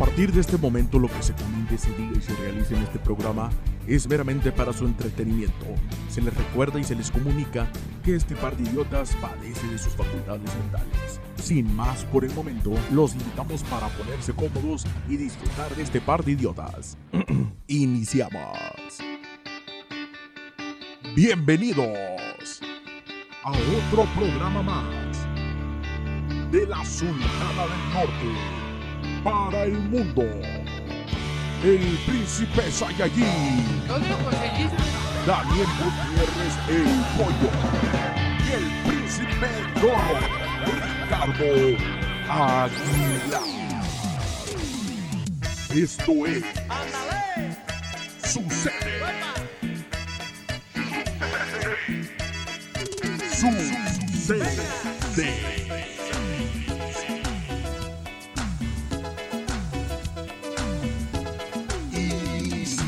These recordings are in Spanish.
partir de este momento lo que se comente, se diga y se realice en este programa es meramente para su entretenimiento. Se les recuerda y se les comunica que este par de idiotas padece de sus facultades mentales. Sin más por el momento, los invitamos para ponerse cómodos y disfrutar de este par de idiotas. Iniciamos. Bienvenidos a otro programa más de la Sultana del Norte para el mundo. El príncipe Saiyajin. Daniel Gutiérrez el Pollo y el príncipe Don Ricardo Aguilar. Esto es Sucede. Sucede.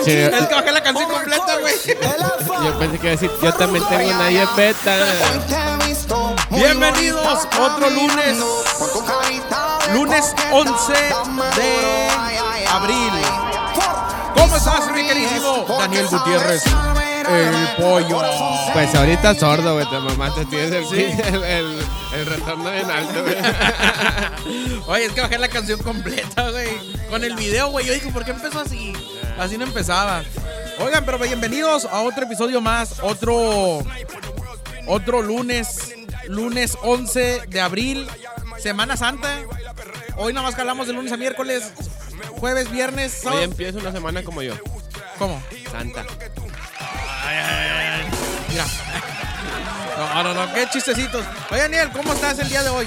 Es que bajé la canción completa, güey. Yo pensé que iba a decir, yo también tengo una beta. Bienvenidos otro lunes. Lunes 11 de abril. ¿Cómo estás, mi queridísimo Daniel Gutiérrez? El pollo. Pues ahorita sordo, güey, te mamaste, tienes el, el, el- el retorno en alto, güey. Oye, es que bajé la canción completa, güey. Con el video, güey. Yo dije, ¿por qué empezó así? Así no empezaba. Oigan, pero bienvenidos a otro episodio más. Otro. Otro lunes. Lunes 11 de abril. Semana Santa. Hoy nada más calamos de lunes a miércoles. Jueves, viernes. Hoy empiezo una semana como yo, ¿Cómo? santa. Mira. No, no, no, qué chistecitos. Oye, Daniel, ¿cómo estás el día de hoy?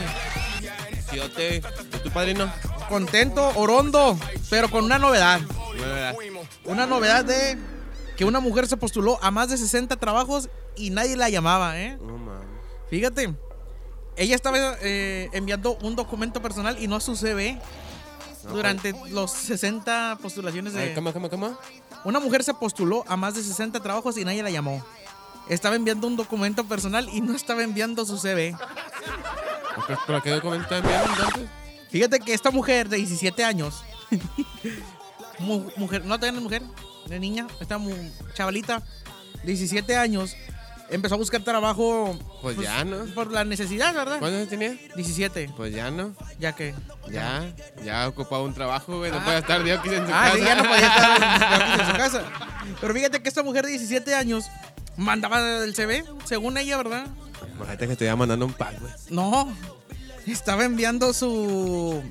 Yo te, ¿y tu padrino? Contento, orondo, pero con una novedad. No, ¿verdad? Una novedad de que una mujer se postuló a más de 60 trabajos y nadie la llamaba, ¿eh? No mames. Fíjate, ella estaba eh, enviando un documento personal y no su CV durante los 60 postulaciones Ay, de... ¿Cómo, cómo, cómo? Una mujer se postuló a más de 60 trabajos y nadie la llamó. Estaba enviando un documento personal y no estaba enviando su CV. ¿Pero, qué documento enviaron entonces? Fíjate que esta mujer de 17 años, mu- mujer, no es mujer, de niña, esta mu- chavalita, 17 años, empezó a buscar trabajo Pues ya, ¿no? por la necesidad, ¿verdad? ¿Cuántos años tenía? 17, Pues ya, ¿no? ya que. Ya, ya ocupaba un trabajo, güey. No puede estar Dios en su Ah, casa. sí, ya no podía estar en su casa. Pero fíjate que esta mujer de 17 años mandaba el CV, según ella, ¿verdad? Imagínate que estoy mandando un pack, güey. No, estaba enviando su.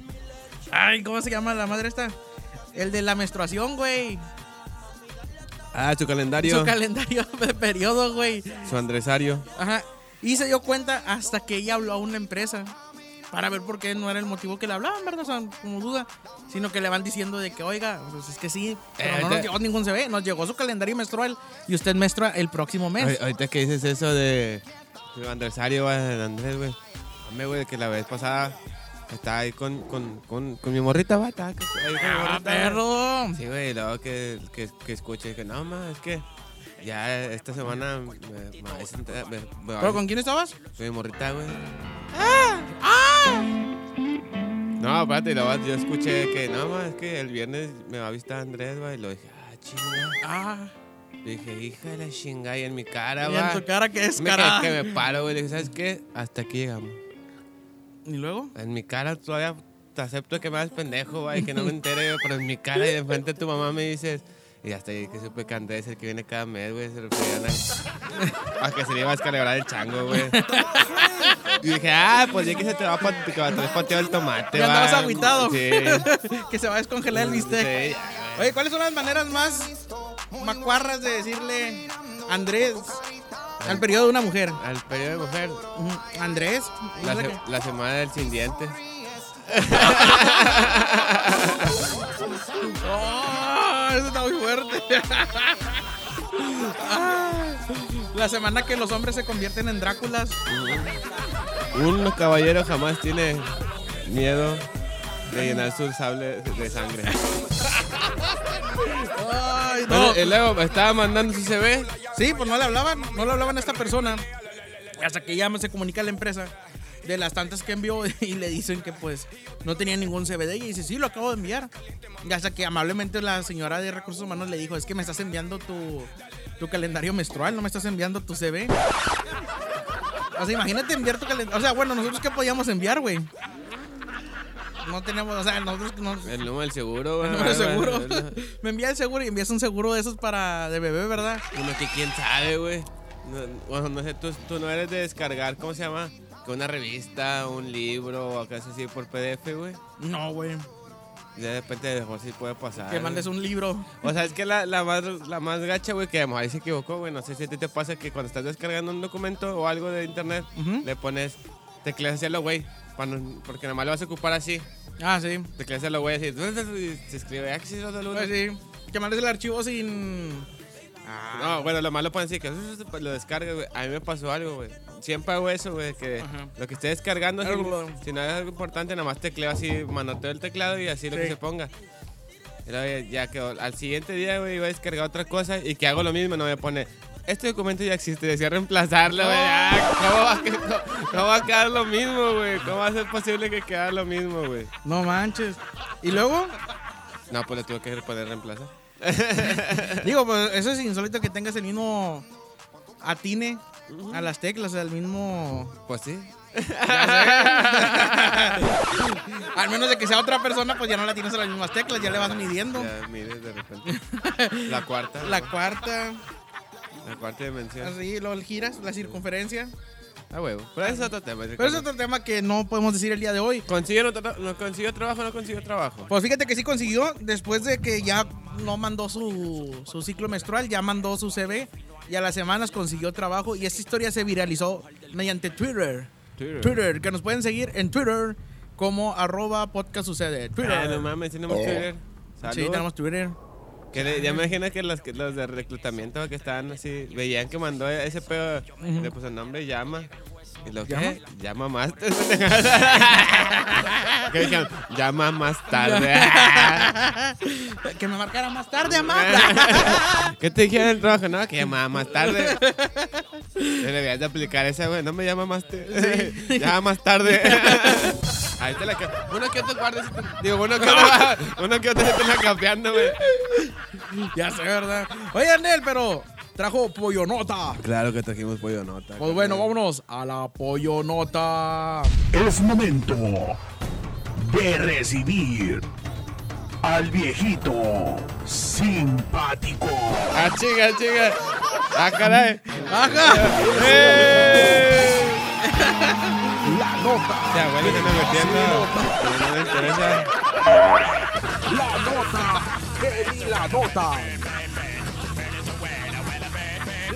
Ay, ¿cómo se llama la madre esta? El de la menstruación, güey. Ah, su calendario. Su calendario de periodo, güey. Su andresario. Ajá. Y se dio cuenta hasta que ella habló a una empresa para ver por qué no era el motivo que le hablaban, ¿verdad? O sea, como duda. Sino que le van diciendo de que, oiga, pues es que sí, pero Eh, no te- nos llegó ningún CV, nos llegó su calendario menstrual y usted menstrua el próximo mes. Ahor- Ahorita que dices eso de su aniversario, güey, de Andrés, güey. Hombre, güey, que la vez pasada estaba ahí con, con, con, con mi morrita, va, estaba ahí con mi ¡Ah, morrita, perro! Sí, güey, y luego que, que, que escuche que no, ma, es que ya esta semana me, me, me- me- ¿Pero con quién estabas? con mi morrita, güey. ¡Ah! No, espérate, yo escuché que no, ma, es que el viernes me va a visitar Andrés, güey, y lo dije, ah, chinga. ¡Ah! Dije, hija de la chinga, y en mi cara, Y en va. tu cara que es Me cara. que me paro, güey. Le dije, ¿sabes qué? Hasta aquí llegamos. ¿Y luego? En mi cara todavía te acepto que me hagas pendejo, güey, que no me entere, pero en mi cara y de frente de tu mamá me dices. Y hasta ahí que supe que Andrés, el que viene cada mes, güey, se referían a, a que se le iba a descalibrar el chango, güey. Y dije, ah, pues ya que se te va, que a traer pateado el tomate, Ya andabas agüitado. Sí. que se va a descongelar el bistec. Sí, Oye, ¿cuáles son las maneras más macuarras de decirle Andrés al periodo de una mujer? Al periodo de mujer. Andrés. la, ¿no es se- la que- la semana del sin dientes. Oh, eso está muy fuerte. Ah, La semana que los hombres se convierten en Dráculas. Un caballero jamás tiene miedo de llenar su sable de sangre. Ay, no. Luego me estaba mandando su CV. Sí, pues no le hablaban, no le hablaban a esta persona. Hasta que ya se comunica a la empresa de las tantas que envió y le dicen que pues no tenía ningún CBD y dice, sí, lo acabo de enviar. Y hasta que amablemente la señora de recursos humanos le dijo, es que me estás enviando tu, tu calendario menstrual, no me estás enviando tu CV. O sea, imagínate enviar tu calendario. O sea, bueno, nosotros qué podíamos enviar, güey. No tenemos, o sea, nosotros no... El número del seguro, güey. El número de seguro. Me envía el seguro y envías un seguro de esos para de bebé, ¿verdad? Uno que quién sabe, güey. No, bueno, no sé, tú, tú no eres de descargar, ¿cómo se llama? Que una revista, un libro o cosas así por PDF, güey. No, güey. Ya de repente mejor sí puede pasar. Que mandes un libro. O sea, es que la, la, más, la más gacha, güey, que a lo mejor ahí se equivocó, güey. No sé si a ti te pasa que cuando estás descargando un documento o algo de internet, Ujú. le pones tecleas hacia lo güey. Porque nomás lo vas a ocupar así. Ah, sí. Tecleas hacia lo güey así. y Se escribe, ah, que sí, lo de Pues sí. Que mandes el archivo sin. Ah, No, bueno, lo malo ponen así que lo descarga, güey. A mí me pasó algo, güey. Siempre hago eso, güey, que Ajá. lo que esté descargando, si, si no es algo importante, nada más tecleo así, manoteo el teclado y así lo que Sí. se ponga. Y luego ya, ya quedó. Al siguiente día, güey, iba a descargar otra cosa y que hago lo mismo, no me pone. Este documento ya existe, decía reemplazarlo, güey. Ah, ¿cómo, va a, que- cómo- cómo va a quedar lo mismo, güey? ¿Cómo va a ser posible que quede lo mismo, güey? No manches. Y luego, No, pues le tuve que poner reemplazar. digo, pues eso es insólito que tengas el mismo atine a las teclas, o sea, el mismo. Pues sí. Al menos de que sea otra persona, pues ya no la tienes a las mismas teclas, ya le vas midiendo. Ya, mire, de repente. La cuarta. La cuarta, La cuarta dimensión. así, el giras, la circunferencia. Ah, huevo. Pero ese es otro tema. Pero es otro tema que no podemos decir el día de hoy. ¿Consiguió, no, no consiguió trabajo no consiguió trabajo? Pues fíjate que sí consiguió, después de que ya no mandó su, su ciclo menstrual, ya mandó su CV y a las semanas consiguió trabajo y esta historia se viralizó mediante Twitter. Twitter. Twitter, que nos pueden seguir en Twitter como arroba podcast sucede. Twitter. Ah, no mames, tenemos Twitter. Salud. sí, tenemos Twitter. Que le- ya me imagino que los, que los de reclutamiento que estaban así, veían que mandó ese pedo, le puso el nombre Llama. ¿Y lo ¿Llama? que? Llama más. que dijeron, llama más tarde. que me marcara más tarde, Amanda. ¿Qué te dijeron en el trabajo? No, que llamaba más tarde. Le debías de aplicar esa, güey. No me llama más tarde. llama más tarde. Ahí te la ca- Uno que otro guardia. Digo, uno que otro, uno que otro se te la capeando, güey. ya sé, ¿verdad? Oye, Anel, pero trajo pollo nota. Claro que trajimos pollo nota. Pues bueno, vámonos a la pollo nota. Es momento de recibir al viejito simpático. Ah, chinga, chinga. Ah, caray. ¡Ajá! ¡Eh! La nota. Ya, bueno, se me metiendo. pero No me interesa. La nota. Pedí la nota.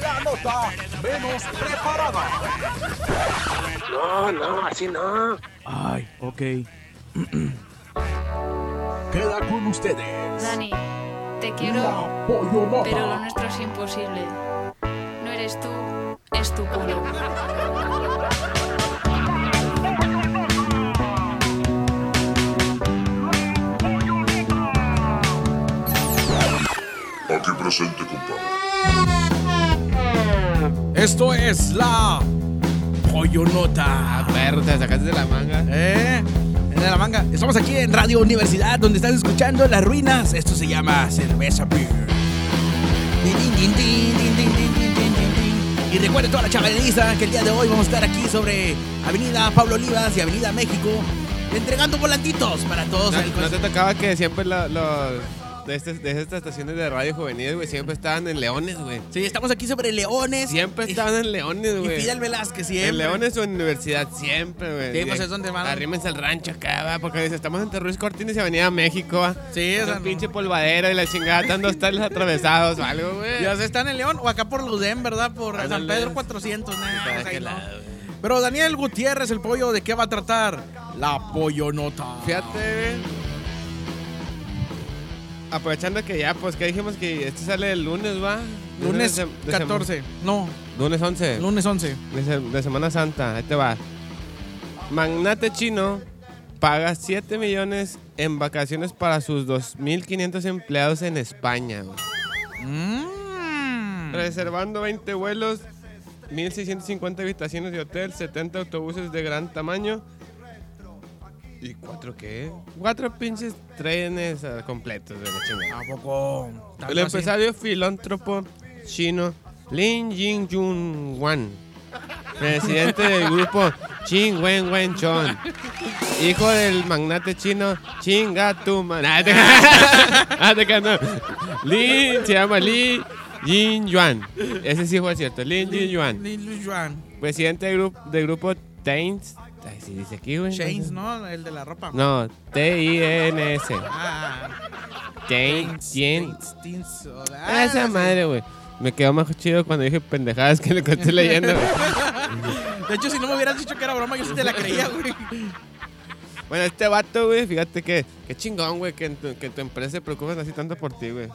La nota menos preparada. No, no, así no. Ay, ok. Queda con ustedes. Dani, te quiero, La pollo nota. pero lo nuestro es imposible. No eres tú, es tu culo. Esto es la Pollonota. A ver, te sacaste de la manga. ¿Eh? De la manga. Estamos aquí en Radio Universidad, donde estás escuchando Las Ruinas. Esto se llama Cerveza Beer. Y recuerde toda la chavaleriza que el día de hoy vamos a estar aquí sobre Avenida Pablo Olivas y Avenida México, entregando volantitos para todos. No, el no te tocaba que siempre los de, estas, de estas estaciones de radio juveniles, güey, siempre estaban en Leones, güey? Sí, estamos aquí sobre Leones. Siempre estaban en Leones, Y güey. Fidel Velázquez siempre. En Leones o en universidad, siempre, güey. Sí, pues es donde van. Arrímense al rancho acá, va, porque dice, estamos entre Ruiz Cortines y Avenida México, va. Sí, o sea, un no. pinche polvadero y la chingada, están dos tales atravesados o algo, güey. Ya se están en León o acá por Ludén, ¿verdad? Por San. Pedro 400. nah, ¿Para o sea, qué no. Pero Daniel Gutiérrez, el pollo, ¿de qué va a tratar? La pollo nota. Fíjate, güey. Aprovechando que ya, pues que dijimos que este sale el lunes, ¿va? Lunes de- de sema- 14. No, Lunes 11. lunes 11. De, de Semana Santa, ahí te va. Magnate chino paga 7 millones en vacaciones para sus 2.500 empleados en España. Mm. Reservando 20 vuelos, 1.650 habitaciones de hotel, 70 autobuses de gran tamaño. ¿Y cuatro qué? Cuatro pinches trenes ah, completos de la chingada. ¿A El así? empresario filántropo chino Lin Ying-Jun Wan, presidente del grupo Ching Wen Wen Chon, hijo del magnate chino Chinga tu man- Ah, te- Ah. Lin se llama Li Yin Yuan. Ese sí fue cierto, Lin Yin Yuan, Lin Yuan. presidente del grupo, del grupo Tains. Ay, sí dice aquí, güey. Chains, ¿no? El de la ropa. No, T-I-N-S. Ah, Tains, o- Ah, esa madre, güey. Me quedó más chido cuando dije pendejadas que le conté leyendo. güey. De hecho, si no me hubieras dicho que era broma, yo sí te la creía, güey. bueno, este vato, güey, fíjate que qué chingón, güey, que en tu, que en tu empresa se preocupen así tanto por ti, güey.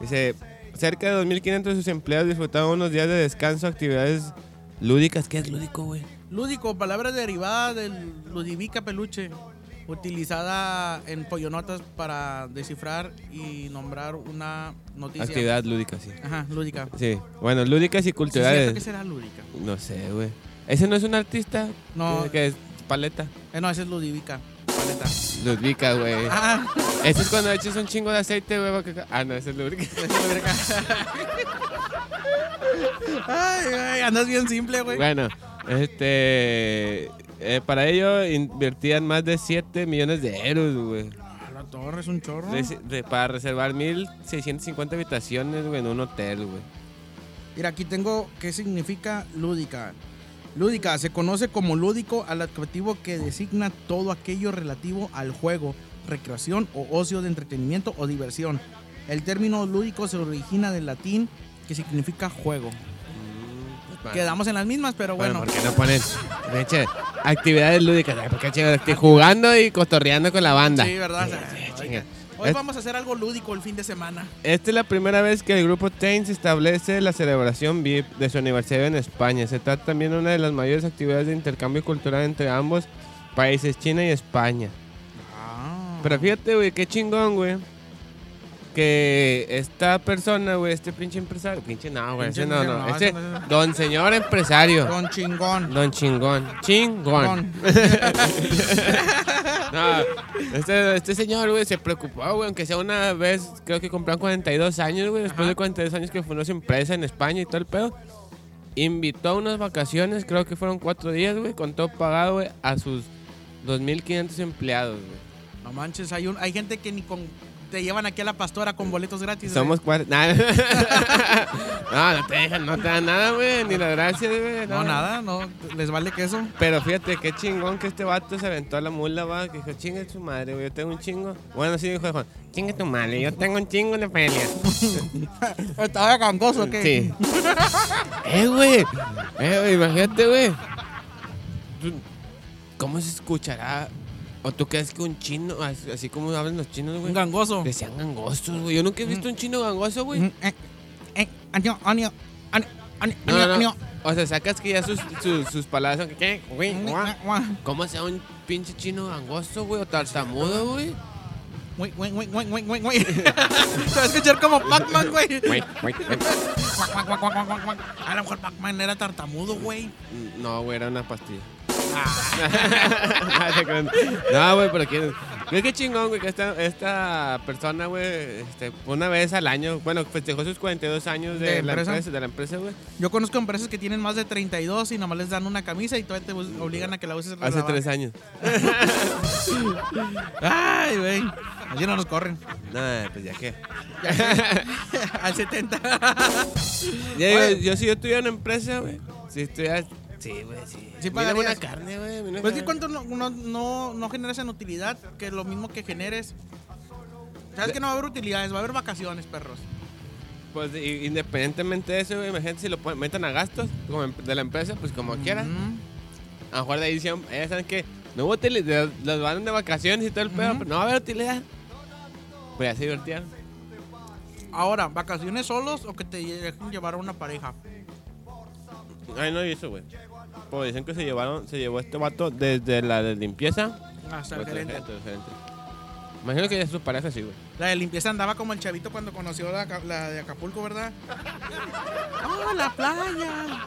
Dice, cerca de 2.500 de sus empleados disfrutaban unos días de descanso, actividades lúdicas. ¿Qué es lúdico, güey? Lúdico, palabra derivada del ludivica peluche, utilizada en pollonotas para descifrar y nombrar una noticia. Actividad lúdica, sí. Ajá, lúdica. Sí, bueno, lúdicas y Sí, culturales. que será lúdica? no sé, güey. ¿Ese no es un artista? No. Que- Que es paleta. Eh, no, esa es ludivica. Paleta. Ludvica, güey. Ah, Ese es cuando echas un chingo de aceite, güey. Ah, no, ese es ludivica. Ay, güey, andas bien simple, güey. Bueno, este. eh, para ello invertían más de 7 millones de euros, güey. La torre es un chorro. Resi- de- para reservar 1650 habitaciones, güey, en un hotel, güey. Mira, aquí tengo qué significa lúdica. Lúdica se conoce como lúdico al adjetivo que designa todo aquello relativo al juego, recreación o ocio de entretenimiento o diversión. El término lúdico se origina del latín que significa juego. Quedamos en las mismas, pero Bueno, bueno. ¿por qué no ponen actividades lúdicas? Ay, ¿Por qué chingados? Estoy jugando y cotorreando con la banda. Sí, ¿verdad? Hoy Es- vamos a hacer algo lúdico el fin de semana. Esta es la primera vez que el grupo Tains establece la celebración VIP de su aniversario en España. Se trata también de una de las mayores actividades de intercambio cultural entre ambos países, China y España. Pero fíjate, güey, qué chingón, güey. Que esta persona, güey, este pinche empresario. Pinche no, güey. Ese no, no. Ese don señor empresario. Don chingón. Don chingón. Chingón. No, este, este señor, güey, se preocupó, güey, aunque sea una vez, creo que compraron 42 años, güey, después de 42 años que fundó su empresa en España y todo el pedo. Invitó a unas vacaciones, creo que fueron cuatro días, güey, con todo pagado, güey, a sus 2.500 empleados, güey. No manches, hay, un, hay gente que ni con. Te llevan aquí a la pastora con boletos gratis. Somos cuatro. No, no te dejan, no te dan nada, güey, ni las gracias, güey. No, nada, no. Les vale queso. Pero fíjate, qué chingón que este vato se aventó a la mula, va, que dijo, chinga su madre, güey, yo tengo un chingo. Bueno, sí dijo, Juan, chinga tu madre, yo tengo un chingo de feria. Estaba gangoso, ¿qué? Sí. eh, güey. Eh, güey, imagínate, güey. ¿Cómo se escuchará? ¿O tú crees que un chino, así, como hablan los chinos, güey? Un gangoso. Decían gangosos, güey. Yo nunca he visto un chino gangoso, güey. Mm, eh, eh, No, no. O sea, sacas que ya sus, sus, sus palabras son que, ¿qué? Güey, Mm. ¿Cómo sea un pinche chino gangoso, güey? O tartamudo, güey. Güey, güey, güey, güey, güey, güey, güey. Se va a escuchar como Pac-Man, güey. A lo mejor Pac-Man era tartamudo, güey. No, güey, era una pastilla. No, güey, pero quién. Güey, qué chingón, güey, que esta, esta persona, güey, este, una vez al año, bueno, festejó sus 42 años de, ¿De la empresa? empresa, de la empresa, güey. Yo conozco empresas que tienen más de 32 y nomás les dan una camisa y todavía te obligan a que la uses. Hace tres años. Ay, güey. Así no nos corren. No, pues ya que. Al 70. Ya, yo, Oye. yo si yo tuviera una empresa, güey, si estuviera. Sí, güey, sí. Sí pagarías. buena carne, güey. Pues que cuánto no, no, no, no generas en utilidad que lo mismo que generes. Sabes que no va a haber utilidades, va a haber vacaciones, perros. Pues independientemente de eso, güey, imagínate si lo ponen- meten a gastos como em- de la empresa, pues como quiera. Mm. A lo mejor de ahí decían, eh, ¿saben qué? No hubo utilidad, los van de vacaciones y todo el pedo, Ujú. pero no va a haber utilidad. Pues ya se divertían. Ahora, ¿vacaciones solos o que te dejen llevar a una pareja? Ay, no, y eso, güey. Pues dicen que se llevaron, se llevó este vato desde la de limpieza. Hasta el hasta gerente. hasta el gerente. Imagino que ya es su pareja, sí, güey. La de limpieza andaba como el chavito cuando conoció la, la de Acapulco, ¿verdad? ¡Oh, la playa!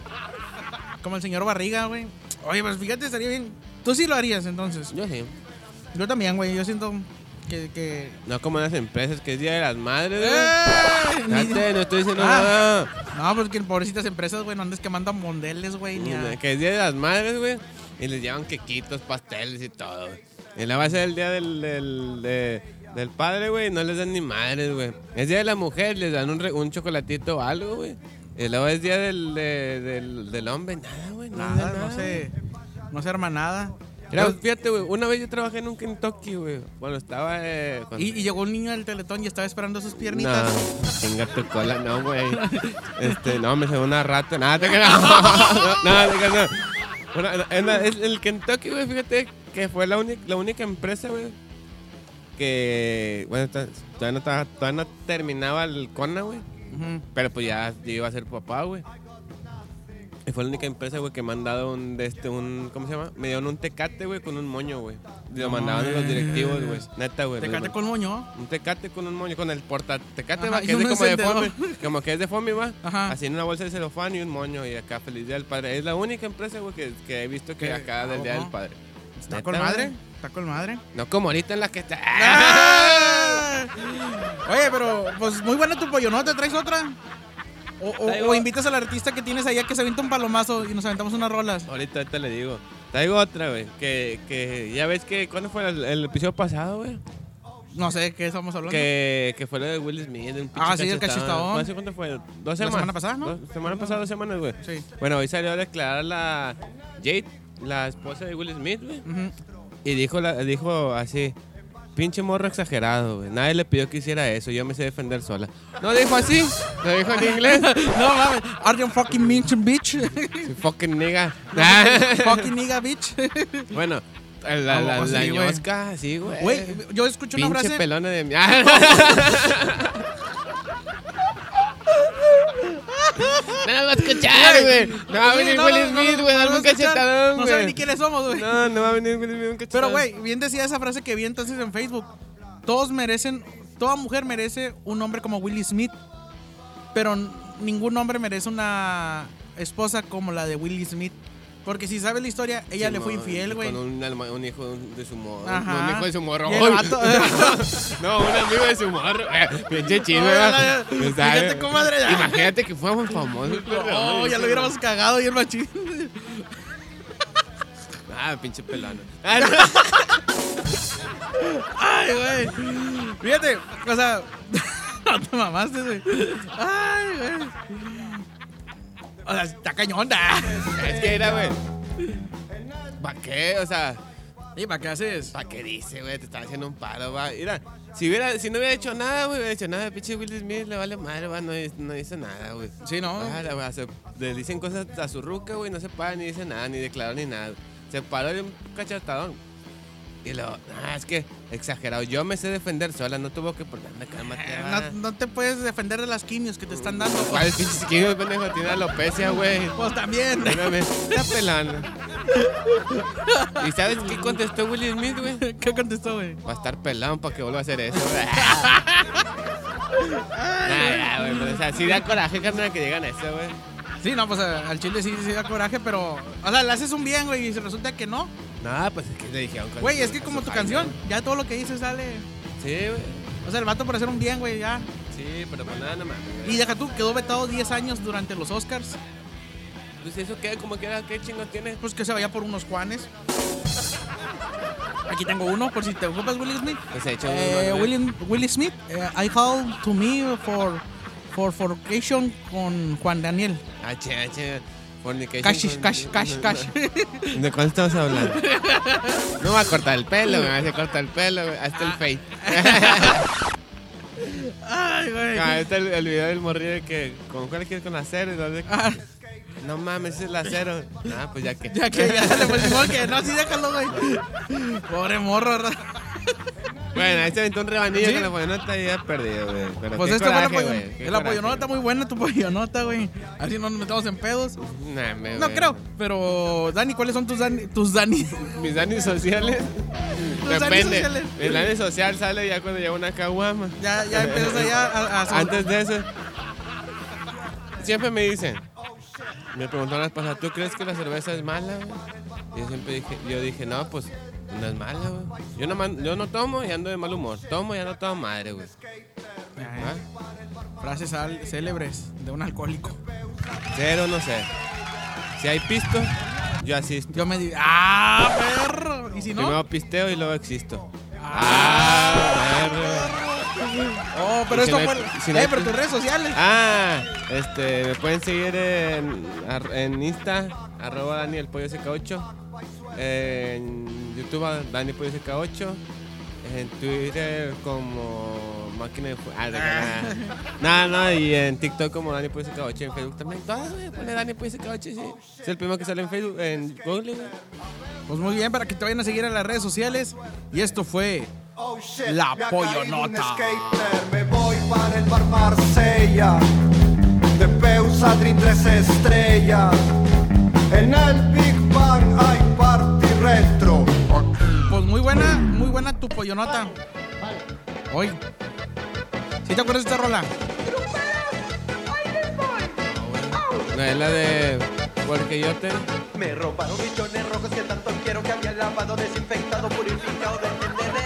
Como el señor Barriga, güey. Oye, pues fíjate, estaría bien. Tú sí lo harías entonces. Yo sí. Yo también, güey. Yo siento que. que... No como las empresas, que es Día de las Madres, güey. Date, no estoy diciendo Ah. nada. No, pues que pobrecitas empresas, güey, no andes quemando mondeles, güey, ni a... Que es Día de las Madres, güey. Y les llevan quequitos, pasteles y todo. Y la va a ser el Día del, del, de- del Padre, güey. No les dan ni madres, güey. Es Día de la Mujer, les dan un, re- un chocolatito o algo, güey. Y luego es Día del, de- del, del Hombre, nada, güey. Nada, dan no sé. No se arma nada. Mira, fíjate, güey. Una vez yo trabajé en un Kentucky, güey. Cuando estaba. Eh, cuando- Y, y llegó un niño del teletón y estaba esperando sus No, piernitas. chinga tu cola, no, güey. Este, no, me se una rata. Nada, te. No, no, te creas, no. Una- en la- es el Kentucky, güey, fíjate que fue la, única la única empresa, güey, que, bueno, todavía no, todavía no terminaba el CONA, güey. Pero pues ya yo iba a ser papá, güey. Y fue la única empresa, güey, que me han dado un, de este, un, ¿cómo se llama? Me dieron un tecate, güey, con un moño, güey. Lo mandaban los directivos, güey. Neta, güey. Te los- cate con moño. un tecate con un moño, con el porta tecate, Ajá, va, que es de como de foamy, como que es de foamy, va. Ajá. Así en una bolsa de celofán y un moño y acá feliz día del padre. Es la única empresa, güey, que, que he visto que ¿Qué? acá del día del padre. Está Neta, con madre. Está con madre. No como ahorita en la que está. ¡Ah! Oye, pero pues muy buena tu pollo, ¿no? ¿Te traes otra? O, o- Traigo- o invitas al artista que tienes allá que se avienta un palomazo y nos aventamos unas rolas. Ahorita, ahorita le digo. Traigo otra, güey. Que, que ya ves que. ¿Cuándo fue el, el episodio pasado, güey? No sé de qué estamos hablando. Que, que fue lo de Will Smith. un Ah, sí, el cachetadón. ¿Hace cuánto fue? Dos La semanas. semana pasada, ¿no? Dos, semana pasada, dos semanas, güey. Sí. Bueno, hoy salió a declarar la Jade, la esposa de Will Smith, güey. Ujú. Y dijo, la, dijo así, pinche morro exagerado, güey. Nadie le pidió que hiciera eso, yo me sé defender sola. No dijo así, lo dijo en inglés. No mames. Are you fucking bitch, bitch? Sí, fucking nigga. fucking nigga, bitch. bueno, la, la, la sí, güey. ñosca, sí, güey. Güey, yo escuché una Pinche frase. pelona de mi... No lo va a escuchar, güey. No va a venir Will Smith, güey. no Dame un cachetadón, No saben ni güey. quiénes somos, güey. No, no va a venir Will Smith, un cachetadón. Pero, güey, bien decía esa frase que vi entonces en Facebook. Todos merecen, toda mujer merece un hombre como Willie Smith, pero ningún hombre merece una esposa como la de Willie Smith. Porque si sabes la historia, ella le fue infiel, güey. Con un, alma- un hijo de su morro. No, un hijo de su morro. No, un amigo de su morro. Eh, Pinche. Está- Fíjate, comadre. Imagínate que fuéramos famosos. Oh, ya lo hubiéramos cagado y el machín. Ah, pinche pelano. No. Ay, güey. Fíjate, o sea, no te mamaste, güey. Ay, güey. O sea, está cañón, da. Es que era, güey. ¿Para qué? O sea, ¿Y para qué haces? ¿para qué dice, güey? Te estaba haciendo un paro, va. Mira, si, hubiera, si no hubiera hecho nada, güey, hubiera hecho nada. Pinche Will Smith le vale madre, va. No, no dice nada, güey. Sí, ¿no? Güey, se- le dicen cosas a su ruca, güey, no se para ni dice nada, ni declaró ni nada. Se paró de un cachatadón. Y luego, ah, es que exagerado. Yo me sé defender sola, no tuvo que cálmate. Eh, va. No, no te puedes defender de las quimios que te están dando. ¿Cuál pinche esquina, pendejo? Tiene alopecia, güey. Pues también. Espérame, está pelando. ¿Y sabes qué contestó Will Smith, güey? ¿Qué contestó, güey? Va a estar pelado para que vuelva a hacer eso, güey. Nah, ya, güey, pero, o sea, sí da coraje, carnal, que digan eso, güey. Sí, no, pues a- al chile sí, sí da coraje, pero. O sea, le haces un bien, güey, y resulta que no. No, pues es que le dijeron. con Güey, es que como tu canción, ya todo lo que dices sale. Sí, güey. O sea, el vato por hacer un bien, güey, ya. Sí, pero pues nada, mames. güey. Y deja tú, quedó vetado 10 años durante los Oscars. Pues eso qué, como quiera, qué chingo tiene. Pues que se vaya por unos Juanes. Aquí tengo uno, por si te ocupas, Will Smith. Pues ha hecho Eh. William, Will Smith, eh, I called to me for, for fornication con Juan Daniel. H, H, fornication. Cash, cash, cash, cash. ¿De cuál estamos hablando? No me va a cortar el pelo, güey. Se corta el pelo. Hasta el fade. Ay, güey. Ah, este es el, el video del morrillo que. ¿Con cuál quieres conocer? ¿Dónde? Ah, No mames, ese es la cero. Ah, pues ya que. Ya que ya le pusimos que no, sí, déjalo, güey. Pobre morro, ¿verdad? Bueno, ahí se aventó un rebanillo Sí. con la pollonota y ya perdido, güey. Pero Pues el güey, qué El coraje. apoyonota muy buena, tu apoyonota, güey. Así no nos metemos en pedos. Nah, me- No creo, pero Dani, ¿cuáles son tus Dani? Tus Dani? Mis daños sociales. Depende. sociales. Mi daño social sale ya cuando llega una caguama. Ya, ya empiezas allá a, a Antes de eso, siempre me dicen, me preguntaron las pasadas, ¿tú crees que la cerveza es mala? güey?" Y yo siempre dije, yo dije, no, pues no es mala, güey. Yo no, yo no tomo y ando de mal humor. Tomo y ando toda madre, güey. ¿Ah? frases al- célebres de un alcohólico. Cero, no sé. Si hay pisto, yo asisto. Yo me di, ¡ah, perro! ¿Y si no? Primero pisteo y luego existo. Ah, Ah, perro. Oh, pero si esto no hay- fue. si no hay eh, pero tus redes sociales. Ah, este, me pueden seguir en, en Insta, arroba Dani el Pollo CK8. En YouTube, Dani Pollo CK8. En Twitter como máquina de fu- Ah, nada. no, y en TikTok como Dani Pollo CK8. En Facebook también. Todas, güey, ponle Dani Pollo CK8, sí. Es el primero que sale en Facebook, en Google. Pues muy bien, para que te vayan a seguir en las redes sociales. Y esto fue. Oh, shit, La pollonota. un skater, Me voy para el bar Marsella. De Peus Adri tres estrellas. En el Big Bang hay party retro. Pues muy buena, muy buena tu pollonota. Hoy. ¿Sí te acuerdas de esta rola? No, es la de Porque yo te. Me robaron millones rojos que tanto quiero que había lavado, desinfectado, purificado de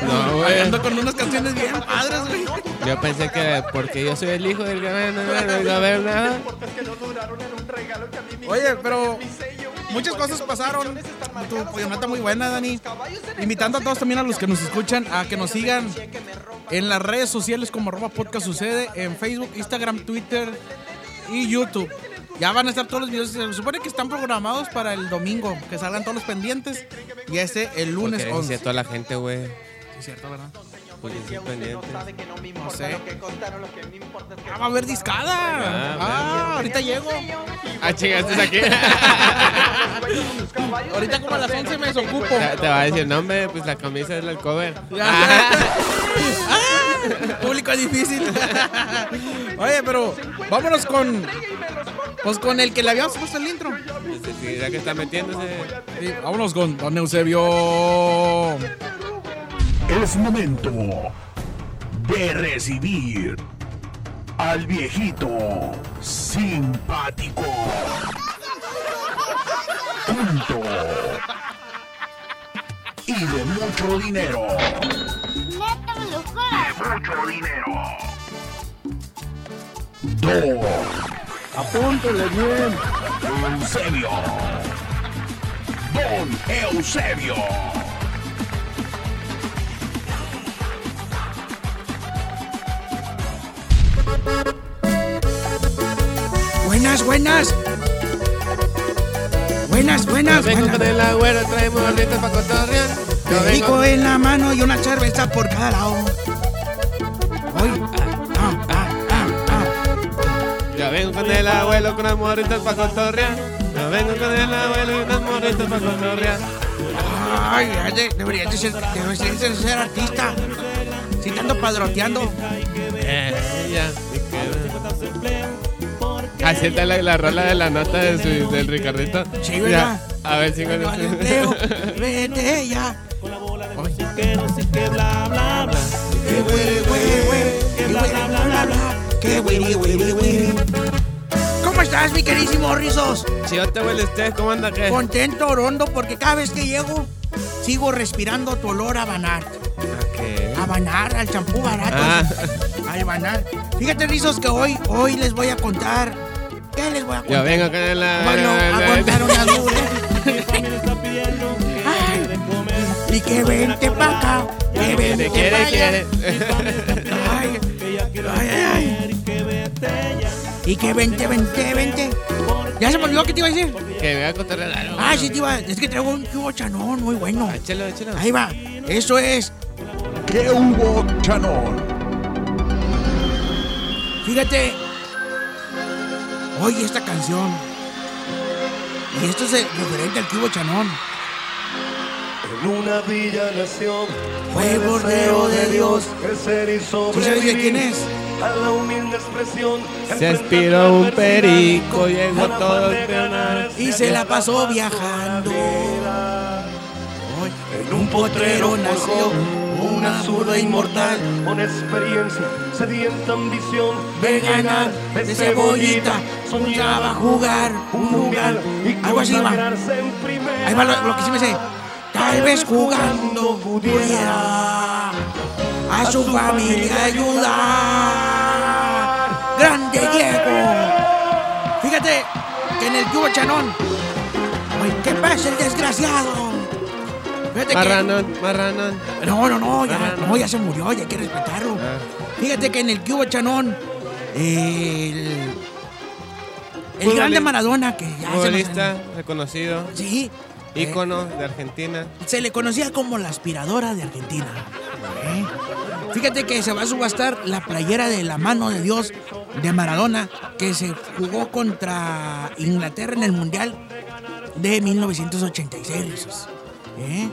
No, güey. ando con unas canciones bien padres, güey. Yo pensé que porque yo soy el hijo del gran no, no, no a ver nada. Oye, pero muchas cosas pasaron. Tu pollonota muy buena, Dani. Invitando a todos también a los que nos escuchan a que nos sigan en las redes sociales como arroba podcast sucede, en Facebook, Instagram, Twitter y YouTube. Ya van a estar todos los videos. Se supone que están programados para el domingo, que salgan todos los pendientes. Y este el lunes Porque 11. a toda la gente, güey. Es cierto, ¿verdad? Porque sí, pendiente. No sé. que contaron, lo que me importa es que Ah, va a haber discada. Ah, Ah, ahorita llego. Ah, chingaste aquí. Ahorita como a las 11 me desocupo. te, te va a decir, no, hombre, pues la camisa es el cover. Ah, público difícil. Oye, pero vámonos con. Pues con el que le habíamos puesto el intro. Sí, ya que está metiéndose. Sí, vámonos con Don Eusebio. Es momento de recibir al viejito simpático. Punto. Y de mucho dinero. De mucho dinero. Dos. Apúntele bien. Eusebio. Don Eusebio. Buenas, buenas. Buenas, buenas, Vengo con buenas. el agüero, traemos para cotorrear. Yo vengo, en la mano y una cerveza por cada lado. Hoy. Ah, ah, ah, yo vengo con el abuelo con unas morritas para cotorrear. Yo vengo con el abuelo y unas morritas para cotorrear. Ay, ya de- ser, deberías de ser artista. Si te ando padroteando. Eh, ya. Así está la, la rola de la nota de su, del Ricardito. Sí, ¿verdad? Ya, A ver si con No empleo, vete ya. Ay. Que güey, güey, güey, que bla, bla, bla, bla, que güey, güey, güey. ¿Cómo estás, mi queridísimo Rizos? Si yo te huele usted, ¿cómo anda qué? Contento, orondo, porque cada vez que llego sigo respirando tu olor a banar. ¿Qué? A banar, al champú barato. Ah. Al banar. Fíjate, Rizos, que hoy, hoy les voy a contar. ¿Qué les voy a contar? Yo vengo con el Bueno, a contar unas burlas. Ay, y que vente pa' acá, que vente Quiere, pa' quiere, allá. quiere. Ay, ay, ay. Y que vente, vente, vente. Ya se me olvidó que te iba a decir. Que me voy a cotorrear algo. Ah, sí, te iba. Es que traigo un cubo chanón muy bueno. Échalo, échalo. Ahí va. Eso es. ¿Qué hubo, Chanón? Fíjate. Oye, esta canción. Y esto es referente al cubo chanón. En una villa nación Fue bordero de Dios. ¿Tú sabes de quién es? a la humilde expresión. Se aspiró un perico, llegó todo el peonal. Y se la pasó viajando. En un potrero nació una zurda inmortal. Con experiencia, sedienta ambición De ganar de cebollita, soñaba jugar un lugar. y Algo así va. consagrarse en primera. Ahí va lo, lo que sí me sé. Tal vez jugando pudiera a su familia ayudar. ¡Grande Diego! Fíjate que en el cubo chanón. Ay, ¿Qué pasa el desgraciado? Fíjate que. Marranón, marranón. No, no, no, ya, no. ya se murió, ya hay que respetarlo. Ah. Fíjate que en el cubo chanón. El. El grande Maradona, que ya se Futbolista reconocido, Sí. eh, ícono de Argentina. se le conocía como la aspiradora de Argentina. ¿eh? Fíjate que se va a subastar la playera de la mano de Dios de Maradona, que se jugó contra Inglaterra en el Mundial de 1986. ¿Eh?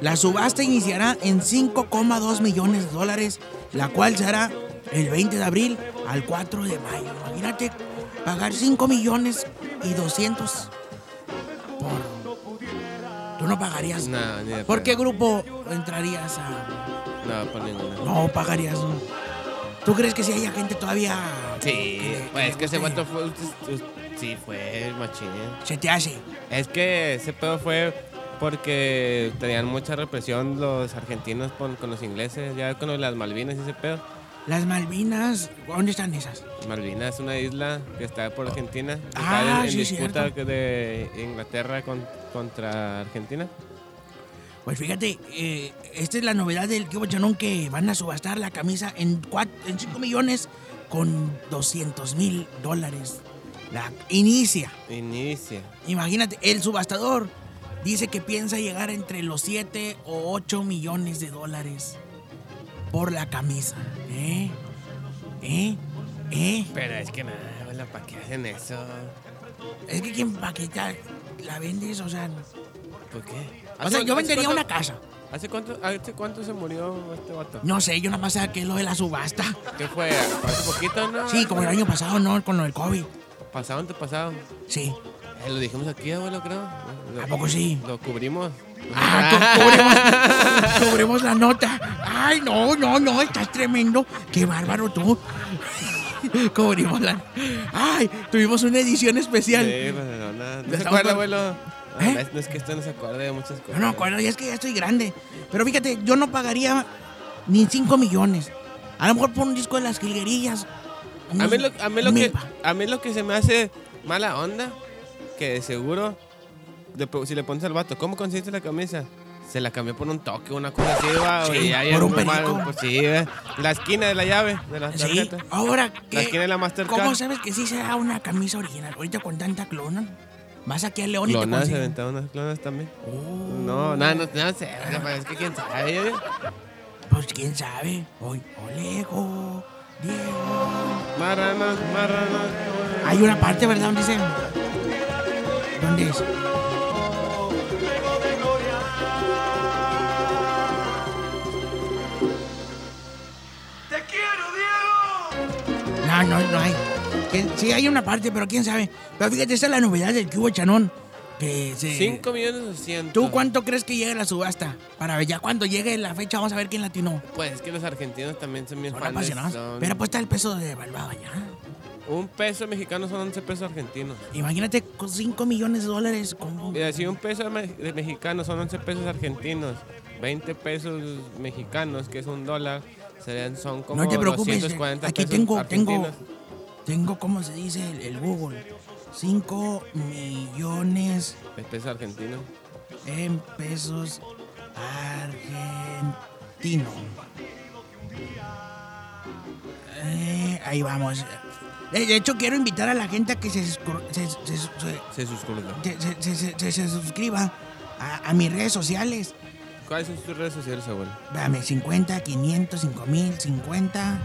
La subasta iniciará en 5,2 millones de dólares, la cual será el 20 de abril al 4 de mayo. Imagínate pagar 5 millones y 200 por... Tú no pagarías No, ¿Por qué grupo entrarías a.? No, por ninguna. No, pagarías. ¿Tú crees que si haya gente todavía. Sí, pues es que ese vato fue. Sí, fue machín. Se te hace. Es que ese pedo fue porque tenían mucha represión los argentinos con, con los ingleses, ya con las Malvinas y ese pedo. Las Malvinas, ¿dónde están esas? Malvinas es una isla que está por Argentina, que Ah, está en, en sí, disputa cierto. de Inglaterra con- contra Argentina. Pues fíjate, eh, esta es la novedad del Cubo Chanón que van a subastar la camisa en, 5 millones con 200 mil dólares. La inicia. Inicia. Imagínate, el subastador dice que piensa llegar entre los 7 o 8 millones de dólares por la camisa. ¿Eh? ¿Eh? ¿Eh? Pero es que nada, bueno, ¿para qué hacen eso? Es que quien paqueta la vendes, o sea. ¿Por qué? O sea, yo ¿Hace vendería cuánto- una casa. ¿Hace cuánto, ¿Hace cuánto se murió este vato? No sé, yo nada más sé que es lo de la subasta. ¿Qué fue? ¿Hace poquito, no? Sí, como el año pasado, ¿no? Con lo del COVID. ¿Pasado antepasado? Sí. Lo dijimos aquí, abuelo, creo. ¿A poco sí? Lo cubrimos. Ah, cu- cubrimos, cubrimos la nota. Ay, no, no, no, estás tremendo. Qué bárbaro tú. Cubrimos la. Ay, tuvimos una edición especial. Sí, pues, no, no, ¿no se acuerda, abuelo? ¿Eh? No, es- no que usted no se acuerde de muchas cosas. No me acuerdo, y es que ya estoy grande. Pero fíjate, yo no pagaría ni 5 millones. A lo mejor por un disco de las jilguerillas. A mí, lo, a, mí lo que, a mí lo que se me hace mala onda, que de seguro, si le pones al vato, ¿cómo consiste la camisa? Se la cambió por un toque, una cosa así, va, Sí, y por un perico. pues sí, eh. la esquina de la llave de la Sí, tarjeta. ahora La que. esquina de la Mastercard. ¿Cómo sabes que sí será una camisa original? Ahorita con tanta clona. Vas aquí a León y te Clonas, se aventaron unas clonas también. Oh, No, nada, no, no sé, es que quién sabe. Pues quién sabe. Hoy, Olego, Diego. Marranos, marranos. Hay una parte, ¿verdad? ¿Dónde dice? ¿Dónde es? ¡Te quiero, Diego! No, no, no hay. Sí, hay una parte, pero quién sabe. Pero fíjate, esa es la novedad del cubo chanón. Que se... 5 millones doscientos. ¿Tú cuánto crees que llegue la subasta? Para ver, ya cuando llegue la fecha vamos a ver quién latinó. Pues es que los argentinos también son bien Son fans. apasionados. son- Pero pues está el peso de devaluado ya. Un peso mexicano son 11 pesos argentinos. Imagínate con 5 millones de dólares. Como... Y así un peso de mexicano son 11 pesos argentinos. 20 pesos mexicanos, que es un dólar, serían, son como No te preocupes. 240 Aquí pesos tengo, tengo, argentinos. tengo, ¿cómo se dice el, el Google? 5 millones De pesos argentinos. en pesos argentinos. Eh, ahí vamos. De hecho, quiero invitar a la gente a que se, se- se- se- suscriba a, a mis redes sociales. ¿Cuáles son tus redes sociales, abuelo? Dame 50, 500, 5000, 50,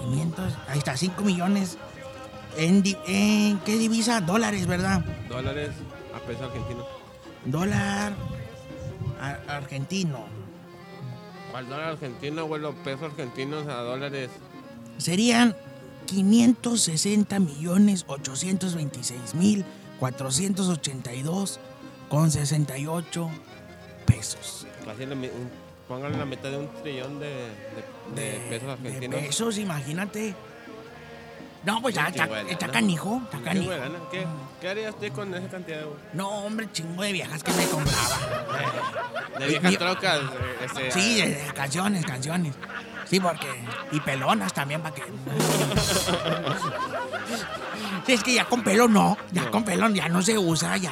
500, ahí está, 5 millones ¿En, en qué divisa? Dólares, ¿verdad? Dólares a peso argentino. Dólar ar- argentino. ¿Cuál dólar argentino, abuelo? Pesos argentinos a dólares. Serían 560 millones 826 mil 482 con 68 pesos. Casi la pónganle la mitad de un trillón de, de- de pesos de argentinos. pesos, imagínate. No, pues ya, está, de está canijo, está canijo. de. ¿Qué, ¿Qué haría usted con esa cantidad? güey? No, hombre, chingo de viejas que me compraba. De viejas trocas. este, Sí, de- de canciones, canciones. Sí, porque. Y pelonas también, para que. Sí, es que ya con pelo no. Ya No. con pelo ya no se usa, ya.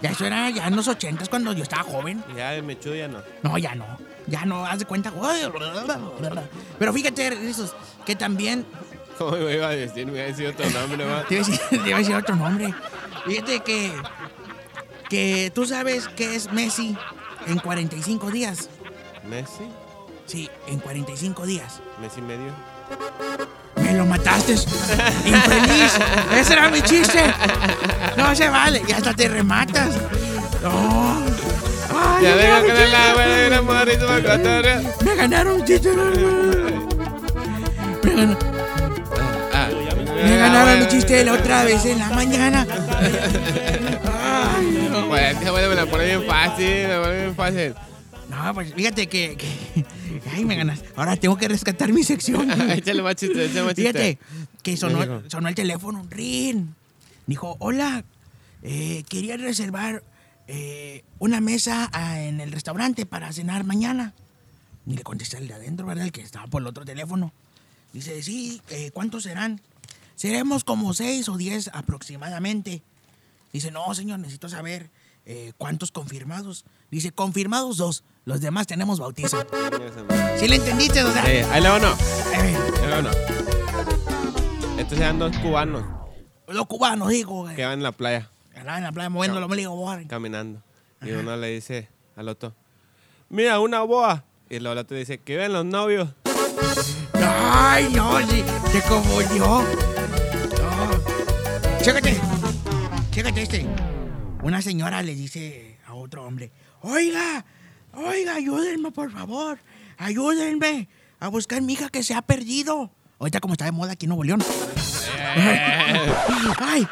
Ya eso era ya en los ochentas cuando yo estaba joven. Ya de mechudo ya no. No, ya no. Ya no, haz de cuenta. Pero fíjate, esos, que también. ¿Cómo me iba a decir? Me iba a decir otro nombre, va. Te iba, a decir, te iba a decir otro nombre. Fíjate que. Que tú sabes que es Messi en 45 días. ¿Messi? Sí, en 45 días. ¿Messi medio? Me lo mataste. Infeliz. Ese era mi chiste. No se vale. Y hasta te rematas. No. Ay, Ya ya vengo me con el agua de la morrito para cotorrear. Me ganaron chiste. Me, gan- Ah, me ganaron mi chiste la otra vez en la mañana. Ay, no. Que abuelo me la pone bien fácil, me la pone bien fácil. No, pues fíjate que, que- Ay, me ganas. Ahora tengo que rescatar mi sección. échale más chiste, échale más chiste. Fíjate que sonó, el teléfono, un ring. Dijo, hola, eh, quería reservar eh, una mesa ah, en el restaurante para cenar mañana. Y le contesta el de adentro, ¿verdad? El que estaba por el otro teléfono. Dice, sí, eh, ¿cuántos serán? Seremos como seis o diez aproximadamente. Dice, no, señor, necesito saber eh, cuántos confirmados. Dice, confirmados dos. Los demás tenemos bautizo. ¿Sí le entendiste? O sea, Sí, ahí le va uno. eh, Ahí va uno. Estos eran dos cubanos los cubanos, digo, que van en la playa Andaban en la playa moviendo los ombligo, boy. caminando. Y uno le dice al otro, mira, una boa. Y el otro dice, que ven los novios. Ay, no, sí, se confundió. No. Chécate, chécate este. Una señora le dice a otro hombre, oiga, oiga, ayúdenme, por favor. Ayúdenme a buscar mi hija que se ha perdido. Ahorita como está de moda aquí en Nuevo León. Ay,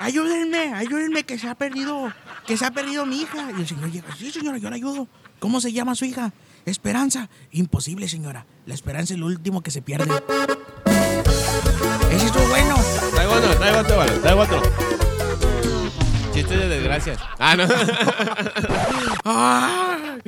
ayúdenme, ayúdenme que se ha perdido, que se ha perdido mi hija. Y el señor llega, sí señora, yo la ayudo. ¿Cómo se llama su hija? Esperanza. Imposible, señora. La esperanza es lo último que se pierde. Ese estuvo bueno. Otro, traigo otro, vale, traigo otro. Chistes de desgracias. Ah, no. Ah,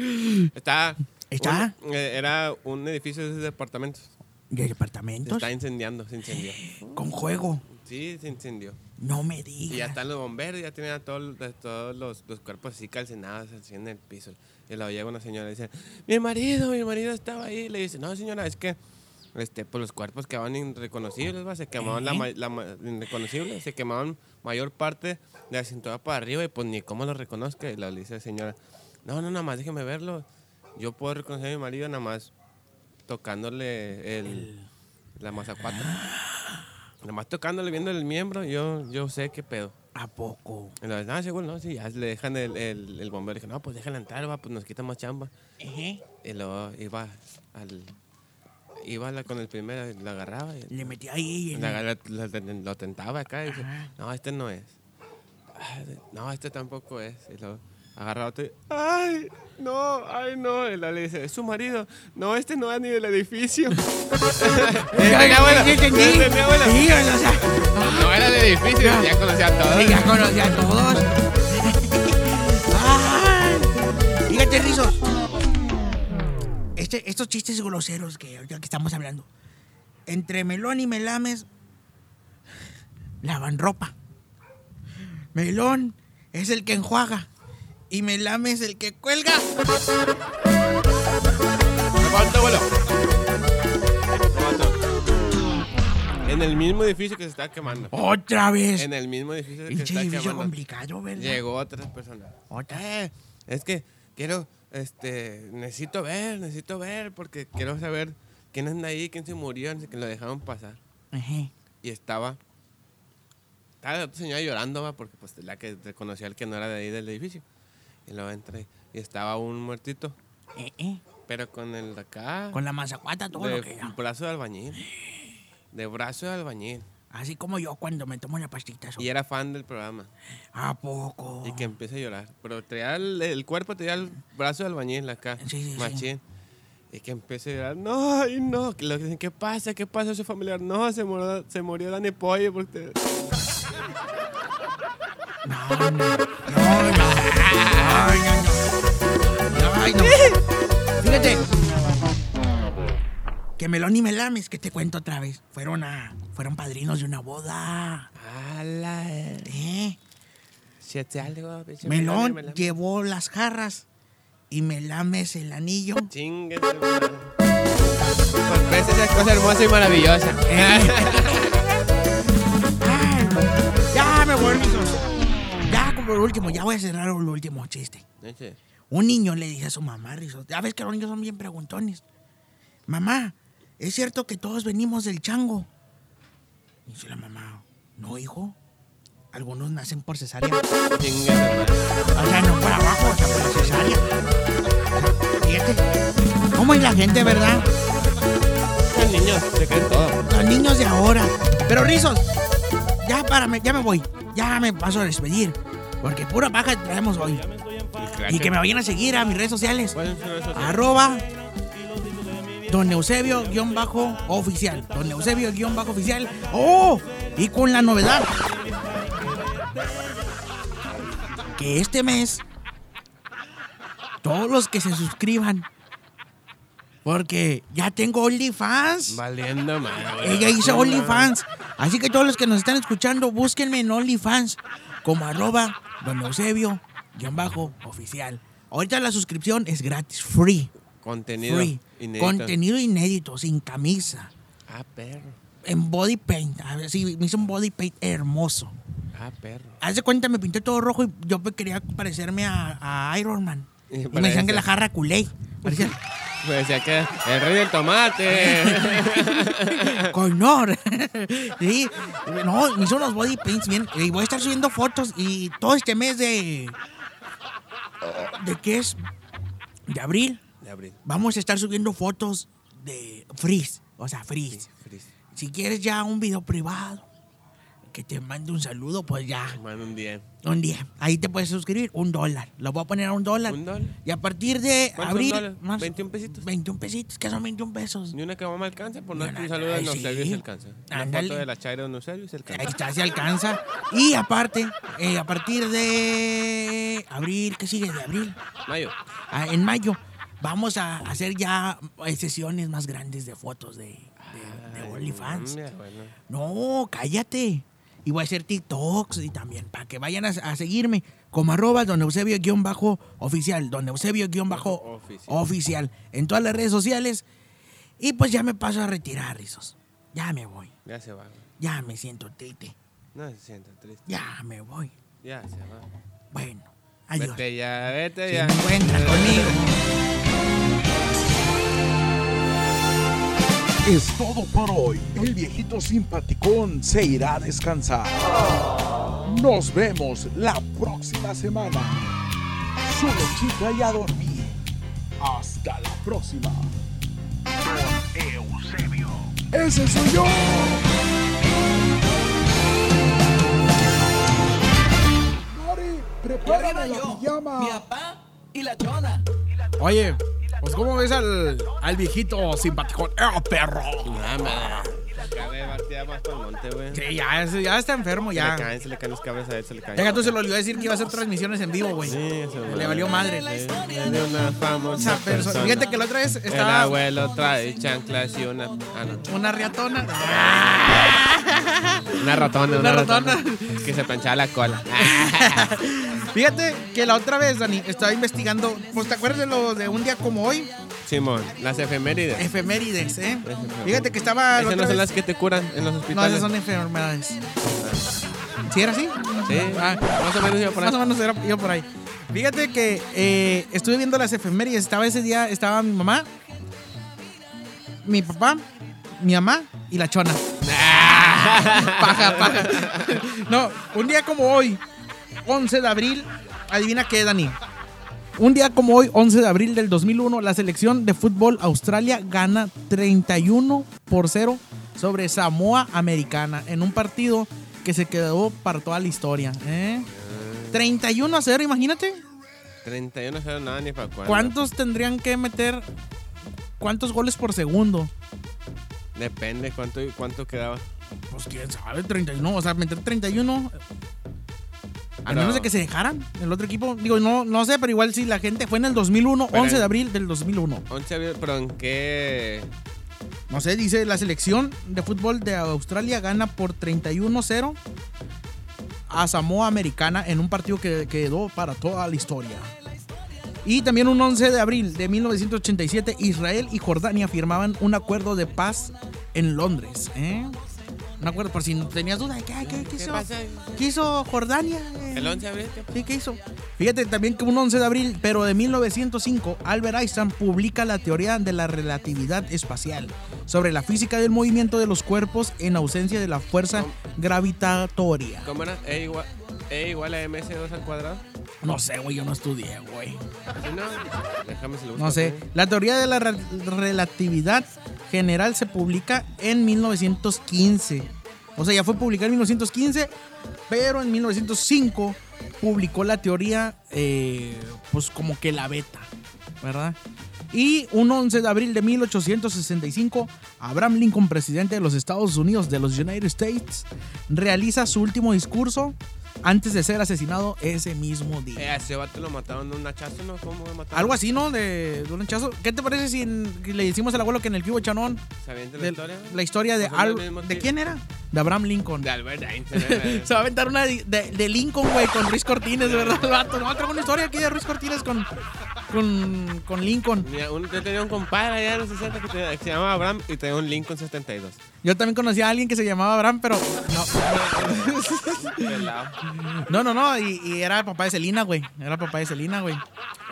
Está. ¿Está? un- eh, era un edificio de departamentos. ¿De Se departamentos? está incendiando, se incendió. Con juego. Sí, se incendió. No me Y ya digas. están los bomberos, ya tenían todos, todos los, los cuerpos así calcinados así en el piso. Y luego llega una señora y dice, mi marido, mi marido estaba ahí. Le dice, no señora, es que este, pues los cuerpos quedaban irreconocibles, ¿va? se quemaban la, la irreconocibles, se quemaban mayor parte de la cintura para arriba y pues ni cómo lo reconozca. Y le dice la señora, no, no, nada más déjeme verlo. Yo puedo reconocer a mi marido nada más tocándole el, la mazacuata. Nada más tocándole, viendo el miembro, yo, yo sé qué pedo. ¿A poco? Y lo no, seguro, no, sí, ya le dejan el, el, el bombero. Dije, no, pues déjala entrar, va, pues nos quita más chamba. Y luego iba al. Iba la- con el primero, lo agarraba. Y, Le metí ahí. la lo, lo- lo tentaba acá y dice, no, este no es. Ah, No, este tampoco es. Y luego agarra otro y, ay, no, ay, no. Y luego le dice, es su marido. No, este no es ni del edificio. Abuela, abuela. Sí, o sea, No era del edificio, ya conocía a todos. Sí, ya conocí a todos. Ay, Fíjate, Rizos. Este, estos chistes groseros que estamos hablando. Entre Melón y Melames lavan ropa. Melón es el que enjuaga. Y Melame es el que cuelga. Levanta, abuelo. Levanta. En el mismo edificio que se está quemando. Otra vez. En el mismo edificio que se está edificio quemando. complicado, ¿verdad? Llegó otra persona. Otra. Eh, es que quiero, este, necesito ver, necesito ver, porque quiero saber quién anda ahí, quién se murió, que lo dejaron pasar. Y estaba estaba la otra señora llorando, va, porque pues la que reconocía al que no era de ahí del edificio. Y luego entré y estaba un muertito, Eh, eh, pero con el de acá. Con la mazacuata, todo lo que de ya. brazo de albañil. De brazo de albañil. Así como yo cuando me tomo una pastita. Y era fan del programa. ¿A poco? Y que empieza a llorar. Pero traía el, el cuerpo, traía el brazo de albañil acá. Sí, sí, sí. machín. Y que empieza a llorar. No, ay, no. Que lo dicen, ¿qué pasa? ¿Qué pasa a su familiar? No, se murió, se murió Dani Pollo. Porque... No, no, no, no. No, no. No. Fíjate. Que Melón y Melames, que te cuento otra vez. Fueron a. Fueron padrinos de una boda. ¡Hala! ¿Eh? Siete algo, Melón llevó las jarras y Melames el anillo. Chingue madre. Pues ves esa cosa hermosa y maravillosa. Eh. Ay, ya me voy, mijos. Ya, como el último, ya voy a cerrar el último chiste. Un niño le dice a su mamá, Rizos, ya ves que los niños son bien preguntones. Mamá, ¿es cierto que todos venimos del chango? Dice la mamá, no, hijo. Algunos nacen por cesárea. O sea, no por abajo, o sea, por cesárea. Fíjate, ¿cómo es la gente, verdad? Los niños se creen todo. Los niños de ahora. Pero Rizos, ya párame, ya me voy. Ya me paso a despedir. Porque pura paja traemos hoy. Y que me vayan a seguir a mis redes sociales. Arroba Don Eusebio guion bajo oficial. Don Eusebio guion bajo oficial. ¡Oh! Y con la novedad. Que este mes todos los que se suscriban. Porque ya tengo OnlyFans. Valiendo madre. Ella hizo OnlyFans. Así que todos los que nos están escuchando, búsquenme en OnlyFans como arroba Don Eusebio guion bajo oficial. Ahorita la suscripción es gratis, free. Contenido Free. Contenido inédito, sin camisa. Ah, perro. En body paint. A ver, sí, me hizo un body paint hermoso. Ah, perro. Haz de cuenta, me pinté todo rojo y yo quería parecerme a, a Iron Man. Y Y me decían que la jarra culé. Parecía Me decía que el rey del tomate. Conor. sí. No, me hizo unos body paints bien. Y voy a estar subiendo fotos y todo este mes de. ¿De qué es? De abril. Abril. Vamos a estar subiendo fotos de freeze. O sea, freeze. Feliz. Si quieres ya un video privado, que te mande un saludo, pues ya, Mano un día. un día. Ahí te puedes suscribir, un dólar. Lo voy a poner a un dólar. ¿Un dólar? Y a partir de ¿Cuántos abril. más- 21 pesitos. 21 pesitos, que son 21 pesos. Ni una que me alcanza, por no un saludo de sí. se alcanza. Una foto de la chaira de Eusebio se Ahí alcanza. está, se alcanza. Y aparte, eh, a partir de abril, ¿qué sigue de abril? Mayo. Ah, en mayo vamos a hacer ya eh, sesiones más grandes de fotos de, de, de OnlyFans. No, cállate. Y voy a hacer TikToks y también para que vayan a, a seguirme como arroba don Eusebio-oficial, don Eusebio-oficial Oficial. en todas las redes sociales. Y pues ya me paso a retirar, Rizos. Ya me voy. Ya se va. Ya me siento triste. No se sienta triste. Ya me voy. Ya se va. Bueno, adiós. Vete ya, vete ya. encuentras conmigo. Es todo por hoy. El viejito simpaticón se irá a descansar. Nos vemos la próxima semana. Solo chica y a dormir. Hasta la próxima. Eusebio. Ese soy yo. Mari, prepárame la pijama. papá y la chona. Oye, pues ¿cómo ves al, al viejito simpaticón? ¡Eh, perro! Nada, cabra batía más para el monte, güey. Sí, ya, ya está enfermo, Se ya. le caen, se le caen los cabras a él, se le caen. Ya tú se lo olvidó decir que iba a hacer transmisiones en vivo, güey. Sí, eso, Le valió madre. Sí, de una famosa persona. Fíjate que la otra vez El estaba abuelo trae chanclas y una... Ah, no. una riatona. Una ratona, Una una, ratona. ratona. Que se planchaba la cola. Fíjate que la otra vez, Dani, estaba investigando. Pues te acuerdas de lo de un día como hoy, Simón, las efemérides. efemérides, ¿eh? Fíjate que estaba. Esas no son vez- las que te curan en los No, hospitales. esas son enfermedades. ¿Sí era así? Sí, Ah, más o menos iba por ahí. Más o menos era yo por ahí. Fíjate que eh, estuve viendo las efemérides. Estaba ese día, estaba mi mamá, mi papá, mi mamá y la chona. paja, paja. No, un día como hoy, 11 de abril, adivina qué, Dani. Un día como hoy, 11 de abril del 2001, la selección de fútbol Australia gana 31 por 0 sobre Samoa Americana en un partido que se quedó para toda la historia. ¿eh? 31 a 0, imagínate. 31 0 nada ni para cuándo. ¿Cuántos tendrían que meter? ¿Cuántos goles por segundo? Depende cuánto, cuánto quedaba. Pues quién sabe, 31. O sea, meter 31. Al Pero- menos de que se dejaran el otro equipo. Digo, no, no sé, pero igual sí, la gente fue en el 2001, Pero 11 de abril del 2001. 11 de abril, pero en qué. No sé, dice la selección de fútbol de Australia gana por 31-0 a Samoa Americana en un partido que quedó para toda la historia. Y también un 11 de abril de 1987, Israel y Jordania firmaban un acuerdo de paz en Londres. ¿eh? Un acuerdo, por si no tenías duda, ¿qué, qué, qué hizo? pasa? ¿Qué hizo Jordania? El 11 de abril. ¿qué? Sí, ¿qué hizo? Fíjate también que un 11 de abril, pero de 1905, Albert Einstein publica la teoría de la relatividad espacial sobre la física del movimiento de los cuerpos en ausencia de la fuerza gravitatoria. ¿Cómo era? E igual, e igual a MS2 al cuadrado. No sé, güey, yo no estudié, güey. ¿Sí, no? Déjame si lo. No sé. La teoría de la re- relatividad general se publica en 1915. O sea, ya fue publicada en 1915, pero en 1905 publicó la teoría, eh, pues como que la beta, ¿verdad? Y un 11 de abril de 1865, Abraham Lincoln, presidente de los Estados Unidos, de los United States, realiza su último discurso antes de ser asesinado ese mismo día. Eh, ese vato lo mataron de un hachazo, ¿no? ¿Cómo lo mataron? Algo así, ¿no? De, de un hachazo. ¿Qué te parece si le decimos al abuelo que en el Cubo Chanón ¿Se avienta la historia? la historia de Al- ¿De quién era? De Abraham Lincoln. De Albert Einstein. Se va a aventar una de, de- de Lincoln, güey, con Ruiz Cortines, de verdad, el vato. No, traigo una historia aquí de Ruiz Cortines con, con, con Lincoln. Mira, un- yo tenía un compadre allá en los 60 que, tenía- que se llamaba Abraham y tenía un Lincoln 72. Yo también conocí a alguien que se llamaba Abraham, pero Pelado. no, no, no, y, y era el papá de Selina, güey. Era el papá de Selina, güey.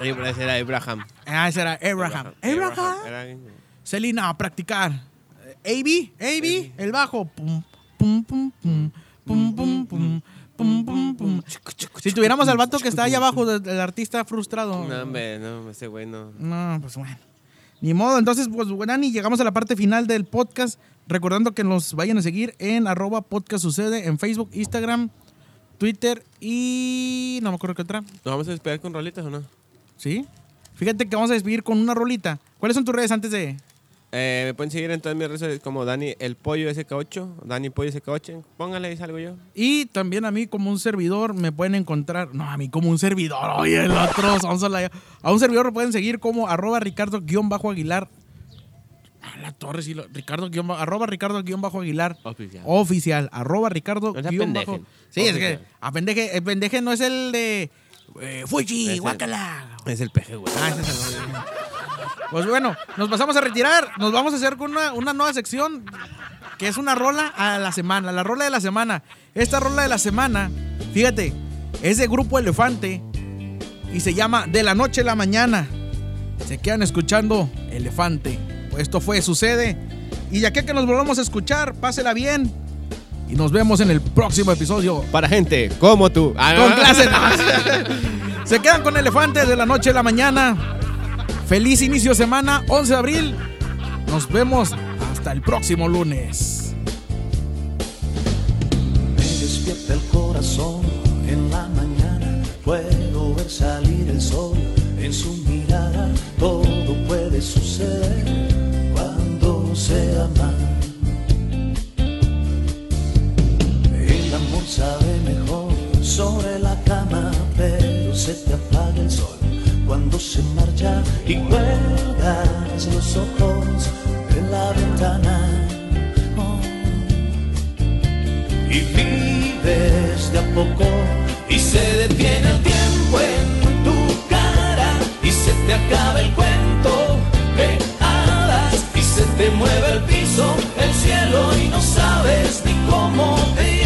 Oye, pero ese era Abraham. Ah, ese era Abraham. Abraham. Era- Selina, a practicar. AB, AB, el bajo. Pum, pum, pum, pum, pum, pum, pum, pum, pum, pum. Si tuviéramos al vato que está ahí abajo, del artista frustrado. No, hombre, no, ese güey no. No, pues bueno. Ni modo. Entonces, pues, Dani, llegamos a la parte final del podcast. Recordando que nos vayan a seguir en arroba podcast sucede en Facebook, Instagram, Twitter y no me acuerdo qué otra. ¿Nos vamos a despedir con rolitas o no? ¿Sí? Fíjate que vamos a despedir con una rolita. ¿Cuáles son tus redes antes de...? Eh, me pueden seguir en todas mis redes sociales como Dani el Pollo SK8, Dani Pollo SK8. Póngale ahí salgo yo. Y también a mí como un servidor me pueden encontrar... No, a mí como un servidor. Oye, el otro... vamos a, la- a un servidor me pueden seguir como arroba ricardo-aguilar. A la torre, sí. lo- Ricardo guion ba- arroba ricardo-aguilar. Oficial. Oficial. Arroba ricardo No guion bajo. Sí, es que... A pendeje, el pendeje no es el de... Eh, Fuji, Ese- guácala. Es el peje, güey. Ah, ese es el- Pues bueno, nos pasamos a retirar. Nos vamos a hacer con una, una nueva sección que es una rola a la semana. La rola de la semana. Esta rola de la semana, fíjate, es de Grupo Elefante y se llama De la Noche a la Mañana. Se quedan escuchando Elefante. Esto fue Sucede. Y ya que, que nos volvamos a escuchar, pásela bien. Y nos vemos en el próximo episodio. Para gente como tú. Ah, Con clase. Se quedan con Elefante de la noche a la mañana. Feliz inicio de semana, 11 de abril. Nos vemos hasta el próximo lunes. Me despierta el corazón en la mañana, puedo ver salir el sol en su mirada, todo puede suceder cuando se ama. El amor sabe mejor sobre la cama, cuando se marcha y cuelgas los ojos en la ventana. Oh y vives de a poco y se detiene el tiempo en tu cara y se te acaba el cuento de hadas y se te mueve el piso, el cielo y no sabes ni cómo te